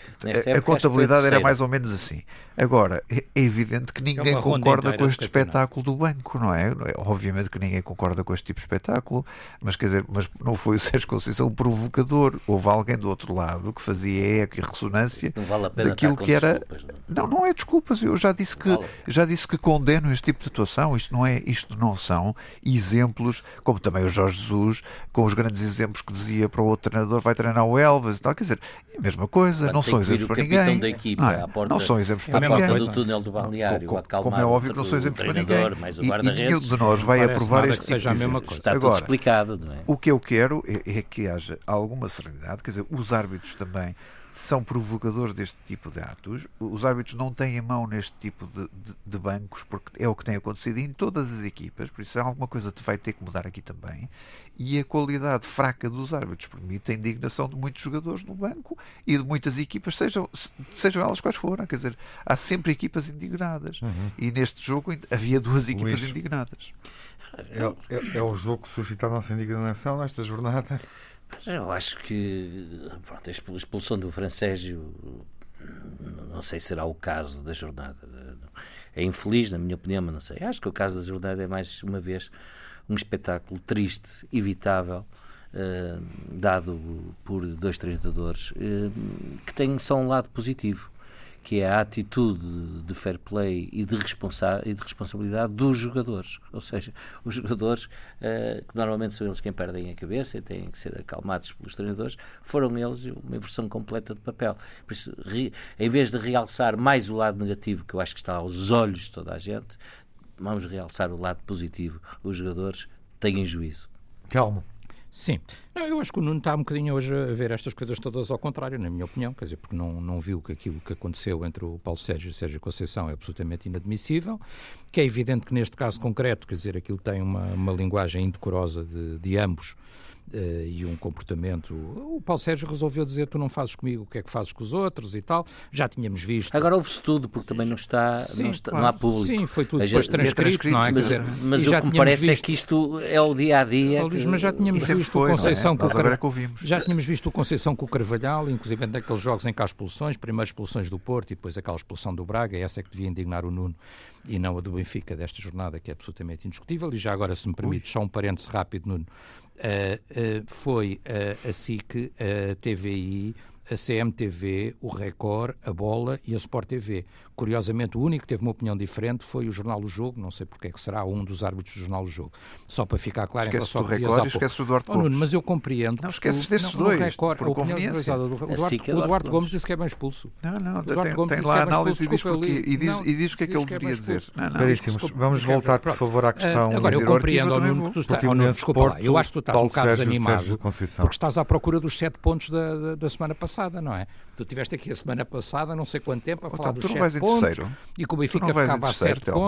a, a contabilidade era mais ou menos assim. Agora, é, é evidente que ninguém é concorda com este espetáculo do banco, não é? Obviamente que ninguém concorda com este tipo de espetáculo, mas quer dizer, mas não foi o Sérgio Conceição o provocador. Houve alguém do outro lado que fazia eco e ressonância vale daquilo que era. Não? não, não é desculpas. Eu já disse que vale. já disse que condeno este tipo de atuação. Isto não é, isto não são exemplos, como também o Jorge Jesus, com os grandes exemplos que dizia para o outro treinador vai treinar o Elvas e tal. Quer dizer, é a mesma coisa, não são exemplos para ninguém. Da equipa, não, é? porta, não são exemplos para ninguém. Coisa, do túnel do balneário, como, como é óbvio que não são exemplos para ninguém. E, e nenhum de nós vai aprovar este que seja a mesma coisa. Está Agora, tudo explicado, não é? O que eu quero é, é que haja alguma serenidade, quer dizer, os árbitros também são provocadores deste tipo de atos. Os árbitros não têm mão neste tipo de, de, de, bancos, porque é o que tem acontecido em todas as equipas, por isso alguma coisa vai ter que mudar aqui também. E a qualidade fraca dos árbitros permite a indignação de muitos jogadores no banco e de muitas equipas, sejam, sejam elas quais forem. Quer dizer, há sempre equipas indignadas. Uhum. E neste jogo havia duas equipas Luís, indignadas. É, é, é o jogo que suscita a nossa indignação nesta jornada? Eu acho que pronto, a expulsão do Francésio não sei se será o caso da jornada. É infeliz, na minha opinião, mas não sei. Acho que o caso da jornada é mais uma vez um espetáculo triste, evitável, uh, dado por dois treinadores uh, que têm só um lado positivo que é a atitude de fair play e de, responsa e de responsabilidade dos jogadores. Ou seja, os jogadores, uh, que normalmente são eles quem perdem a cabeça e têm que ser acalmados pelos treinadores, foram eles uma versão completa de papel. Por isso, em vez de realçar mais o lado negativo, que eu acho que está aos olhos de toda a gente, vamos realçar o lado positivo. Os jogadores têm juízo. Calma. Sim. Não, eu acho que o Nuno está um bocadinho hoje a ver estas coisas todas ao contrário, na minha opinião, quer dizer, porque não, não viu que aquilo que aconteceu entre o Paulo Sérgio e o Sérgio Conceição é absolutamente inadmissível, que é evidente que neste caso concreto, quer dizer, aquilo tem uma, uma linguagem indecorosa de, de ambos, uh, e um comportamento. O Paulo Sérgio resolveu dizer: Tu não fazes comigo o que é que fazes com os outros e tal. Já tínhamos visto. Agora houve-se tudo, porque também não está, sim, não, está claro. não há público. Sim, foi tudo depois transcrito, não é? Mas, dizer, mas o que me parece é visto... é que isto é o dia a dia. Que... Mas já tínhamos visto foi, o Conceição é? com o Car... Já tínhamos visto o Conceição com o Carvalhal, inclusive naqueles jogos em que há expulsões, primeiras expulsões do Porto e depois aquela expulsão do Braga, essa é que devia indignar o Nuno e não a do Benfica desta jornada, que é absolutamente indiscutível. E já agora, se me permite, só um parênteses rápido, Nuno. Uh, uh, foi uh, a SIC, a TVI a CMTV, o Record, a Bola e a Sport TV. Curiosamente, o único que teve uma opinião diferente foi o Jornal do Jogo, não sei porque é que será um dos árbitros do Jornal do Jogo. Só para ficar claro esquece em relação ao que Record, esquece o Duarte oh, Nuno, mas eu compreendo. Não esqueces desses dois, Record, por a conveniência. do, o Duarte, Assim é o Duarte Gomes disse que é bem expulso. Não, não, tem, Gomes tem disse lá que a é bem análise e diz, expulso, porque, e diz, não, e diz o que é que ele que é deveria dizer. Não, não, Caríssimos, vamos voltar, por favor, à questão. Ah, agora, eu compreendo, Nuno, que tu estás, desculpa lá, eu acho que tu estás um bocado desanimado porque estás à procura dos sete pontos da semana passada, não é? Tu estiveste aqui a semana passada, não sei quanto tempo, a falar Então, dos sete pontos e que o Benfica ficava a sete Telmo?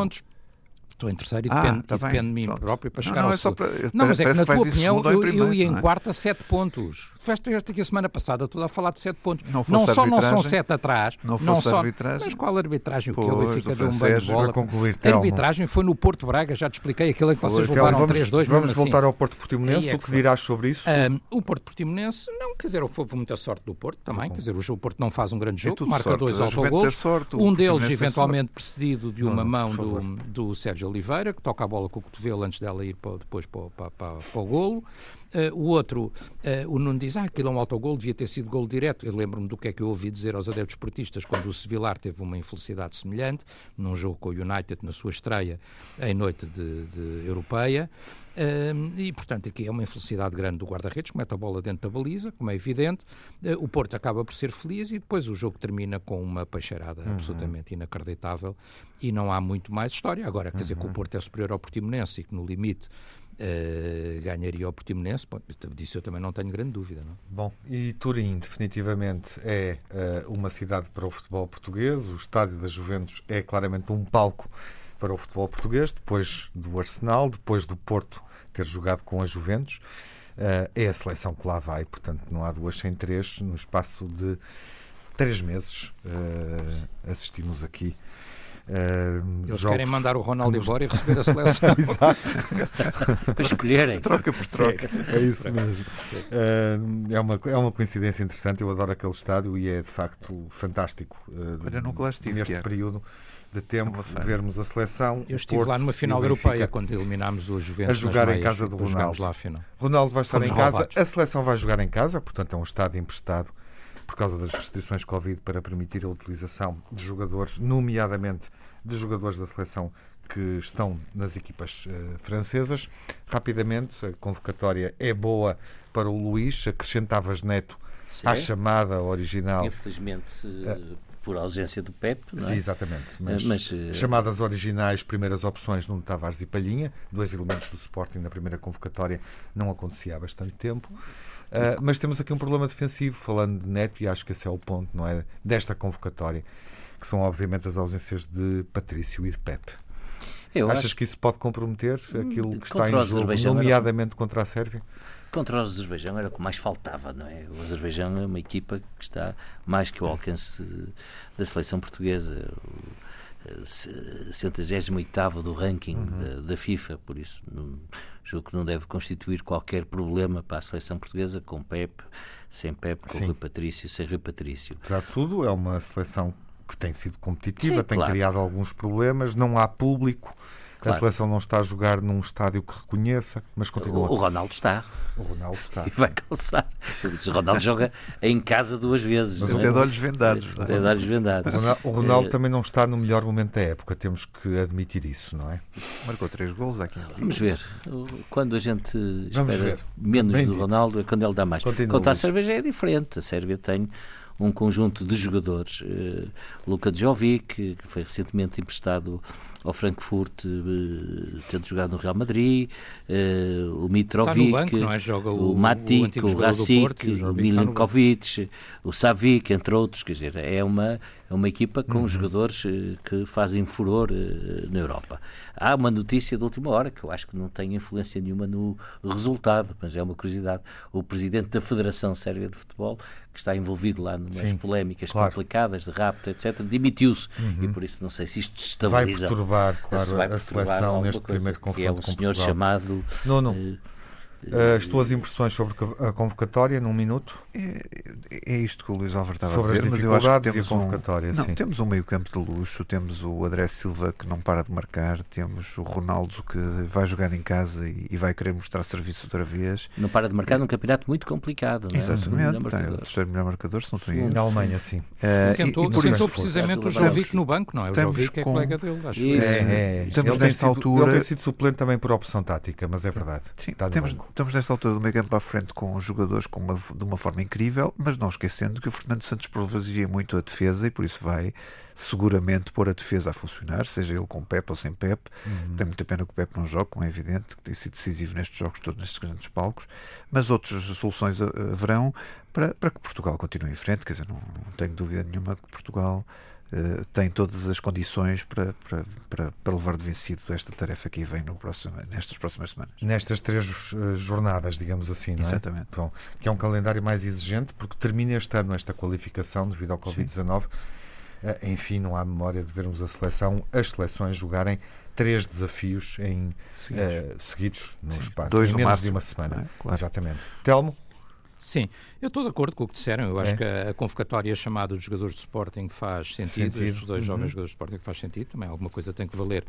Em terceiro e Ah, depende, tá e depende de mim pronto. próprio para Não, chegar não, ao é só segundo. para- Não, mas é que na tua opinião eu, eu primeiro, ia não em é? quarto a sete pontos. Estiveste aqui a semana passada toda a falar de sete pontos. Não Não, só não são sete atrás, não não só. arbitragem. Mas qual arbitragem? O que é o Benfica do deu um banho de bola. concluir, A arbitragem foi no Porto Braga, já te expliquei aquilo em que vocês levaram vamos 3-2. vamos assim. voltar ao Porto Portimonense. É o que dirás sobre isso? O Porto Portimonense, não, quer dizer, houve muita sorte do Porto também, quer dizer, o Porto não faz um grande jogo, marca dois autogolos, é um deles é eventualmente precedido de uma Não, mão do Sérgio Oliveira, que toca a bola com o cotovelo antes dela ir para, depois para, para, para, para o golo. Uh, o outro, uh, o Nuno diz, ah, aquilo é um autogol, devia ter sido gol direto. Eu lembro-me do que é que eu ouvi dizer aos adeptos esportistas quando o Sevilar teve uma infelicidade semelhante, num jogo com o United, na sua estreia em noite de, de europeia. E, portanto, aqui é uma infelicidade grande do guarda-redes, que mete a bola dentro da baliza, como é evidente. Uh, o Porto acaba por ser feliz e depois o jogo termina com uma peixeirada Uhum. absolutamente inacreditável e não há muito mais história. Agora, quer dizer que o Uhum. Porto é superior ao Portimonense e que no limite uh, ganharia ao Portimonense, bom, disso eu também não tenho grande dúvida. Não? Bom, e Turim definitivamente é eh, uma cidade para o futebol português. O estádio da Juventus é claramente um palco para o futebol português, depois do Arsenal, depois do Porto ter jogado com a Juventus. Eh, é a seleção que lá vai, portanto não há duas sem três. No espaço de três meses eh, assistimos aqui. eh, Eles jogos querem mandar o Ronaldo nos- embora e receber a seleção. Para escolherem. Troca por troca. É isso mesmo. Eh, é, uma, é uma coincidência interessante. Eu adoro aquele estádio e é de facto fantástico. eh, Olha, nunca lá estive, neste Tiago. período de tempo, É fã. vermos a seleção. Eu o estive Porto lá numa final o europeia, quando eliminámos os Juventus A jogar em casa do Ronaldo. lá a final. Ronaldo vai estar Fomos em casa. roubados. A seleção vai jogar em casa, portanto é um estádio emprestado por causa das restrições Covid para permitir a utilização de jogadores, nomeadamente de jogadores da seleção que estão nas equipas eh, francesas. Rapidamente, a convocatória é boa para o Luís, acrescentavas Neto à Sim. chamada original. Infelizmente, eh, por ausência do Pep, não Sim, é? exatamente. Mas, mas, eh, chamadas originais, primeiras opções, Nuno Tavares e Palhinha, dois elementos do Sporting na primeira convocatória, não acontecia há bastante tempo. Uh, mas temos aqui um problema defensivo, falando de Neto, e acho que esse é o ponto, não é? Desta convocatória, que são obviamente as ausências de Patrício e de Pepe. Eu Achas acho que isso pode comprometer aquilo que está contra o em jogo, nomeadamente contra a Sérvia? Contra o Azerbaijão era o que mais faltava, não é? O Azerbaijão é uma equipa que está mais que ao alcance da seleção portuguesa. O 68 do ranking da, da FIFA, por isso não, julgo que não deve constituir qualquer problema para a seleção portuguesa, com Pep, sem Pep, com Sim. Rui Patrício, sem Rui Patrício. Apesar de tudo, é uma seleção que tem sido competitiva, Sim, tem claro. criado alguns problemas, não há público, Claro. a seleção não está a jogar num estádio que reconheça, mas continua. o Ronaldo está O Ronaldo está. e vai calçar. O Ronaldo joga em casa duas vezes. Mas até é? de olhos vendados. é? Até de olhos vendados. O Ronaldo, o Ronaldo Eh, também não está no melhor momento da época, temos que admitir isso, não é? Marcou três gols aqui. Vamos ver. Quando a gente espera menos Bem do dito. Ronaldo é quando ele dá mais. Continua, Quanto à. Sérvia já é diferente. A Sérvia tem um conjunto de jogadores. Eh, Luka Jovic, que foi recentemente emprestado ao Frankfurt, eh, tendo jogado no Real Madrid, eh, o Mitrovic, Está no banco, é? O- o o Matic, o do Racic, Porto o o está no Milinkovic, o Savic, entre outros. Quer dizer, é uma, é uma equipa com Uhum. jogadores eh, que fazem furor eh, na Europa. Há uma notícia de última hora que eu acho que não tem influência nenhuma no resultado, mas é uma curiosidade. O presidente da Federação Sérvia de Futebol, que está envolvido lá numas Sim, polémicas claro. Uhum. complicadas de rapto, etc., demitiu-se. E por isso não sei se isto Vai estabiliza. perturbar, se claro, vai a perturbar seleção alguma neste coisa, primeiro que é confronto um senhor Portugal. chamado Nuno, eh, Uh, as tuas impressões sobre a convocatória, num minuto? É, é isto que o Luís Álvaro estava sobre a dizer, mas eu acho que temos um, não, temos um meio campo de luxo, temos o André Silva que não para de marcar, temos o Ronaldo que vai jogar em casa e, e vai querer mostrar serviço outra vez. Não para de marcar num campeonato muito complicado, não é? Exatamente, tem o terceiro melhor marcador, se não estou Na Alemanha, sim. Uh, sentou, e, e sentou precisamente o Jovic no banco, não é? O Jovic é colega dele, acho. É, é, estamos ele nesta altura... Ele tem sido suplente também por opção tática, mas é verdade. Sim, temos, estamos nesta altura do meio campo à frente com jogadores com uma, de uma forma incrível, mas não esquecendo que o Fernando Santos privilegia muito a defesa e por isso vai seguramente pôr a defesa a funcionar, seja ele com Pep ou sem Pep. Uhum. Tem muita pena que o Pep não jogue, como é evidente, que tem sido decisivo nestes jogos todos, nestes grandes palcos, mas outras soluções haverão para, para que Portugal continue em frente. Quer dizer, não, não tenho dúvida nenhuma que Portugal Uh, tem todas as condições para, para, para, para, levar de vencido esta tarefa que vem no próximo, nestas próximas semanas. Nestas três uh, jornadas, digamos assim, não é? Exatamente. Bom, que é um calendário mais exigente, porque termina este ano esta qualificação devido ao Covid-19. Uh, enfim, não há memória de vermos a seleção, as seleções jogarem três desafios em seguidos, seguidos no Sim. espaço Dois em menos máximo, de uma semana. É? Claro. Exatamente. Telmo? Sim, eu estou de acordo com o que disseram. Eu acho é. que a, convocatória chamada dos jogadores de Sporting faz sentido, sentido. estes dois uhum. jovens jogadores de Sporting faz sentido, também alguma coisa tem que valer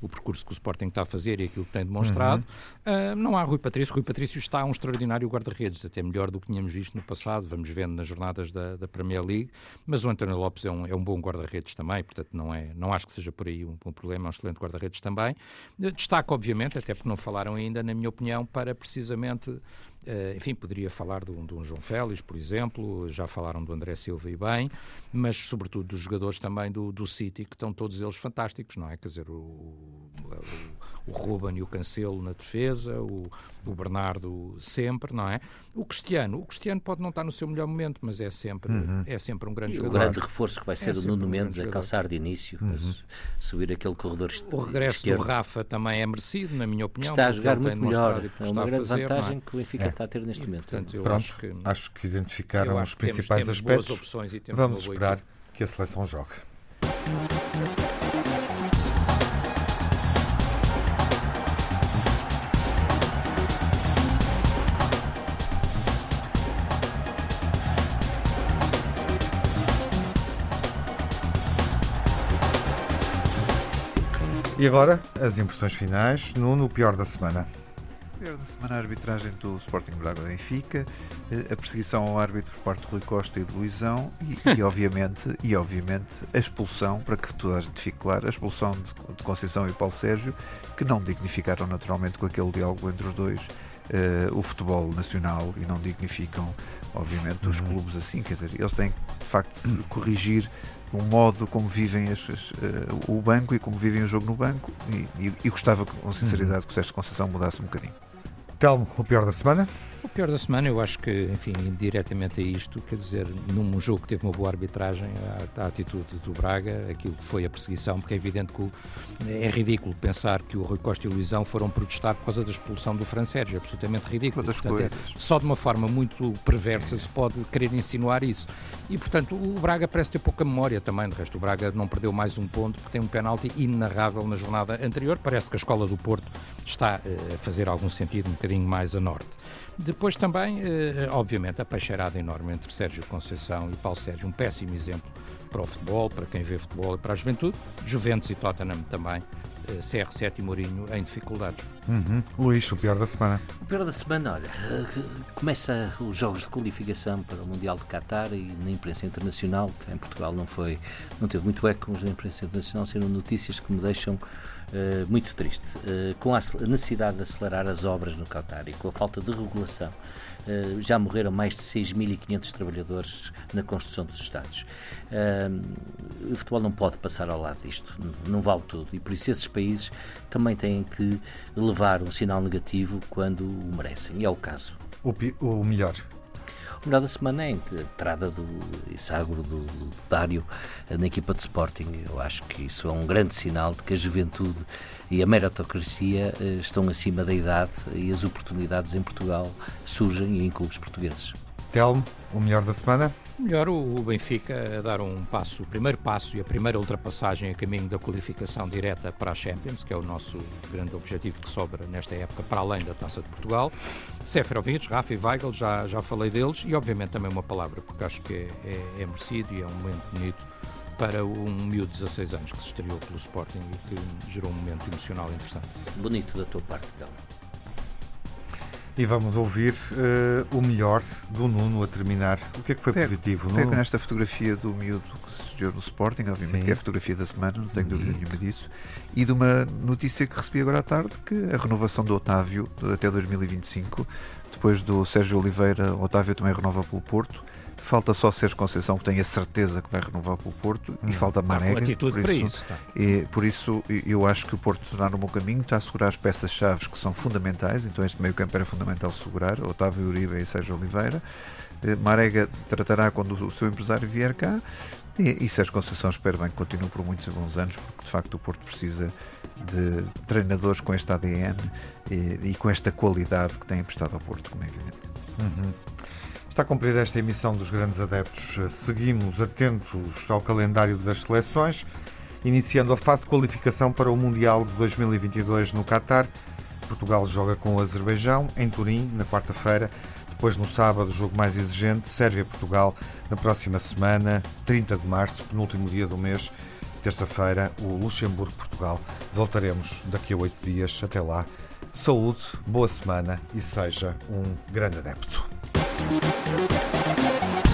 o percurso que o Sporting está a fazer e aquilo que tem demonstrado. Uhum. Uh, não há Rui Patrício. Rui Patrício está um extraordinário guarda-redes, até melhor do que tínhamos visto no passado, vamos vendo nas jornadas da, da Premier League, mas o António Lopes é um, é um bom guarda-redes também, portanto não, é, não acho que seja por aí um, um problema, é um excelente guarda-redes também. Destaco, obviamente, até porque não falaram ainda, na minha opinião, para precisamente Uh, enfim, poderia falar de um, de um, João Félix, por exemplo, já falaram do André Silva e bem, mas sobretudo dos jogadores também do, do City, que estão todos eles fantásticos, não é? Quer dizer, o, o, o Ruben e o Cancelo na defesa, o, o Bernardo sempre, não é? O Cristiano, o Cristiano pode não estar no seu melhor momento, mas é sempre, uhum. é sempre um grande e jogador. O grande reforço que vai ser é o Nuno um Mendes a calçar de início, uhum. subir aquele corredor O regresso esquerdo. do Rafa também é merecido, na minha opinião. Está a jogar muito melhor. É uma grande fazer, é? vantagem é? que o Benfica é. está a ter neste e, momento. Portanto, eu Pronto, acho que, acho que identificaram os principais temos, temos aspectos. Vamos esperar equipe. que a seleção jogue. E agora, as impressões finais. Nuno, o pior da semana. O pior da semana, a arbitragem do Sporting Braga Benfica, eh, a perseguição ao árbitro por parte de Rui Costa e de Luizão e, e, obviamente, e obviamente a expulsão, para que toda a gente fique claro, a expulsão de, de Conceição e Paulo Sérgio, que não dignificaram naturalmente com aquele diálogo entre os dois uh, o futebol nacional e não dignificam, obviamente, os uhum. clubes assim. Quer dizer, eles têm de facto de corrigir o modo como vivem as, as, uh, o banco e como vivem o jogo no banco e, e, e gostava com sinceridade uhum. que o Sérgio Conceição mudasse um bocadinho. Telmo, o pior da semana? O pior da semana, eu acho que, enfim, indiretamente a isto, quer dizer, num jogo que teve uma boa arbitragem, a, a atitude do Braga, aquilo que foi a perseguição, porque é evidente que o, é ridículo pensar que o Rui Costa e o Luizão foram protestar por causa da expulsão do Fran Sérgio, é absolutamente ridículo. Portanto, é, só de uma forma muito perversa se pode querer insinuar isso. E, portanto, o Braga parece ter pouca memória também, de resto, o Braga não perdeu mais um ponto, porque tem um penalti inarrável na jornada anterior. Parece que a Escola do Porto está eh, a fazer algum sentido um bocadinho mais a norte. Depois também, eh, obviamente, a peixeirada enorme entre Sérgio Conceição e Paulo Sérgio, um péssimo exemplo para o futebol, para quem vê futebol e para a juventude. Juventus e Tottenham também, CR7 e Mourinho em dificuldades. Uhum. Luís, o pior da semana? O pior da semana, olha, eh, começa os jogos de qualificação para o Mundial de Qatar e na imprensa internacional, que em Portugal não foi, não teve muito eco, mas na imprensa internacional saíram notícias que me deixam uh, muito triste. Uh, com a necessidade de acelerar as obras no Qatar e com a falta de regulação já morreram mais de 6.500 trabalhadores na construção dos estádios. Uh, o futebol não pode passar ao lado disto, não vale tudo. E por isso esses países também têm que levar um sinal negativo quando o merecem. E é o caso. O, o melhor. O melhor da semana é a entrada do Isagro, do, do Dário, na equipa de Sporting. Eu acho que isso é um grande sinal de que a juventude e a meritocracia eh, estão acima da idade e as oportunidades em Portugal surgem em clubes portugueses. Telmo, o melhor da semana? Melhor o Benfica a dar um passo, o primeiro passo e a primeira ultrapassagem a caminho da qualificação direta para a Champions, que é o nosso grande objetivo que sobra nesta época, para além da Taça de Portugal. Seferovic, Rafa e Weigl, já, já falei deles, e obviamente também uma palavra, porque acho que é, é, é merecido e é um momento bonito para um miúdo de 16 anos que se estreou pelo Sporting e que gerou um momento emocional interessante. Bonito da tua parte, Telmo. E vamos ouvir uh, o melhor do Nuno a terminar. O que é que foi pego, positivo? Pego Nuno? nesta fotografia do miúdo que se estreou no Sporting, obviamente Sim. que é a fotografia da semana, não tenho dúvida nenhuma disso, e de uma notícia que recebi agora à tarde, que a renovação do Otávio até 2025, depois do Sérgio Oliveira, Otávio também renova pelo Porto, Falta só Sérgio Conceição, que tem a certeza que vai renovar pelo Porto, hum. e falta. Uma atitude por para isso. isso tá. e, por isso, eu acho que o Porto está no bom caminho, está a segurar as peças-chave que são fundamentais, então este meio campo era fundamental segurar, Otávio Uribe e Sérgio Oliveira. Eh, Marega tratará quando o seu empresário vier cá, e, e Sérgio Conceição espero bem que continue por muitos e bons anos, porque de facto o Porto precisa de treinadores com este ADN e, e com esta qualidade que têm prestado ao Porto, como é evidente. Uhum. Está a cumprir esta emissão dos grandes adeptos. Seguimos atentos ao calendário das seleções, iniciando a fase de qualificação para o Mundial de 2022 no Qatar. Portugal joga com o Azerbaijão em Turim na quarta-feira. Depois, no sábado, jogo mais exigente, Sérvia-Portugal, na próxima semana, 30 de março, penúltimo dia do mês, terça-feira, o Luxemburgo-Portugal. Voltaremos daqui a oito dias. Até lá. Saúde, boa semana e seja um grande adepto. Thank you.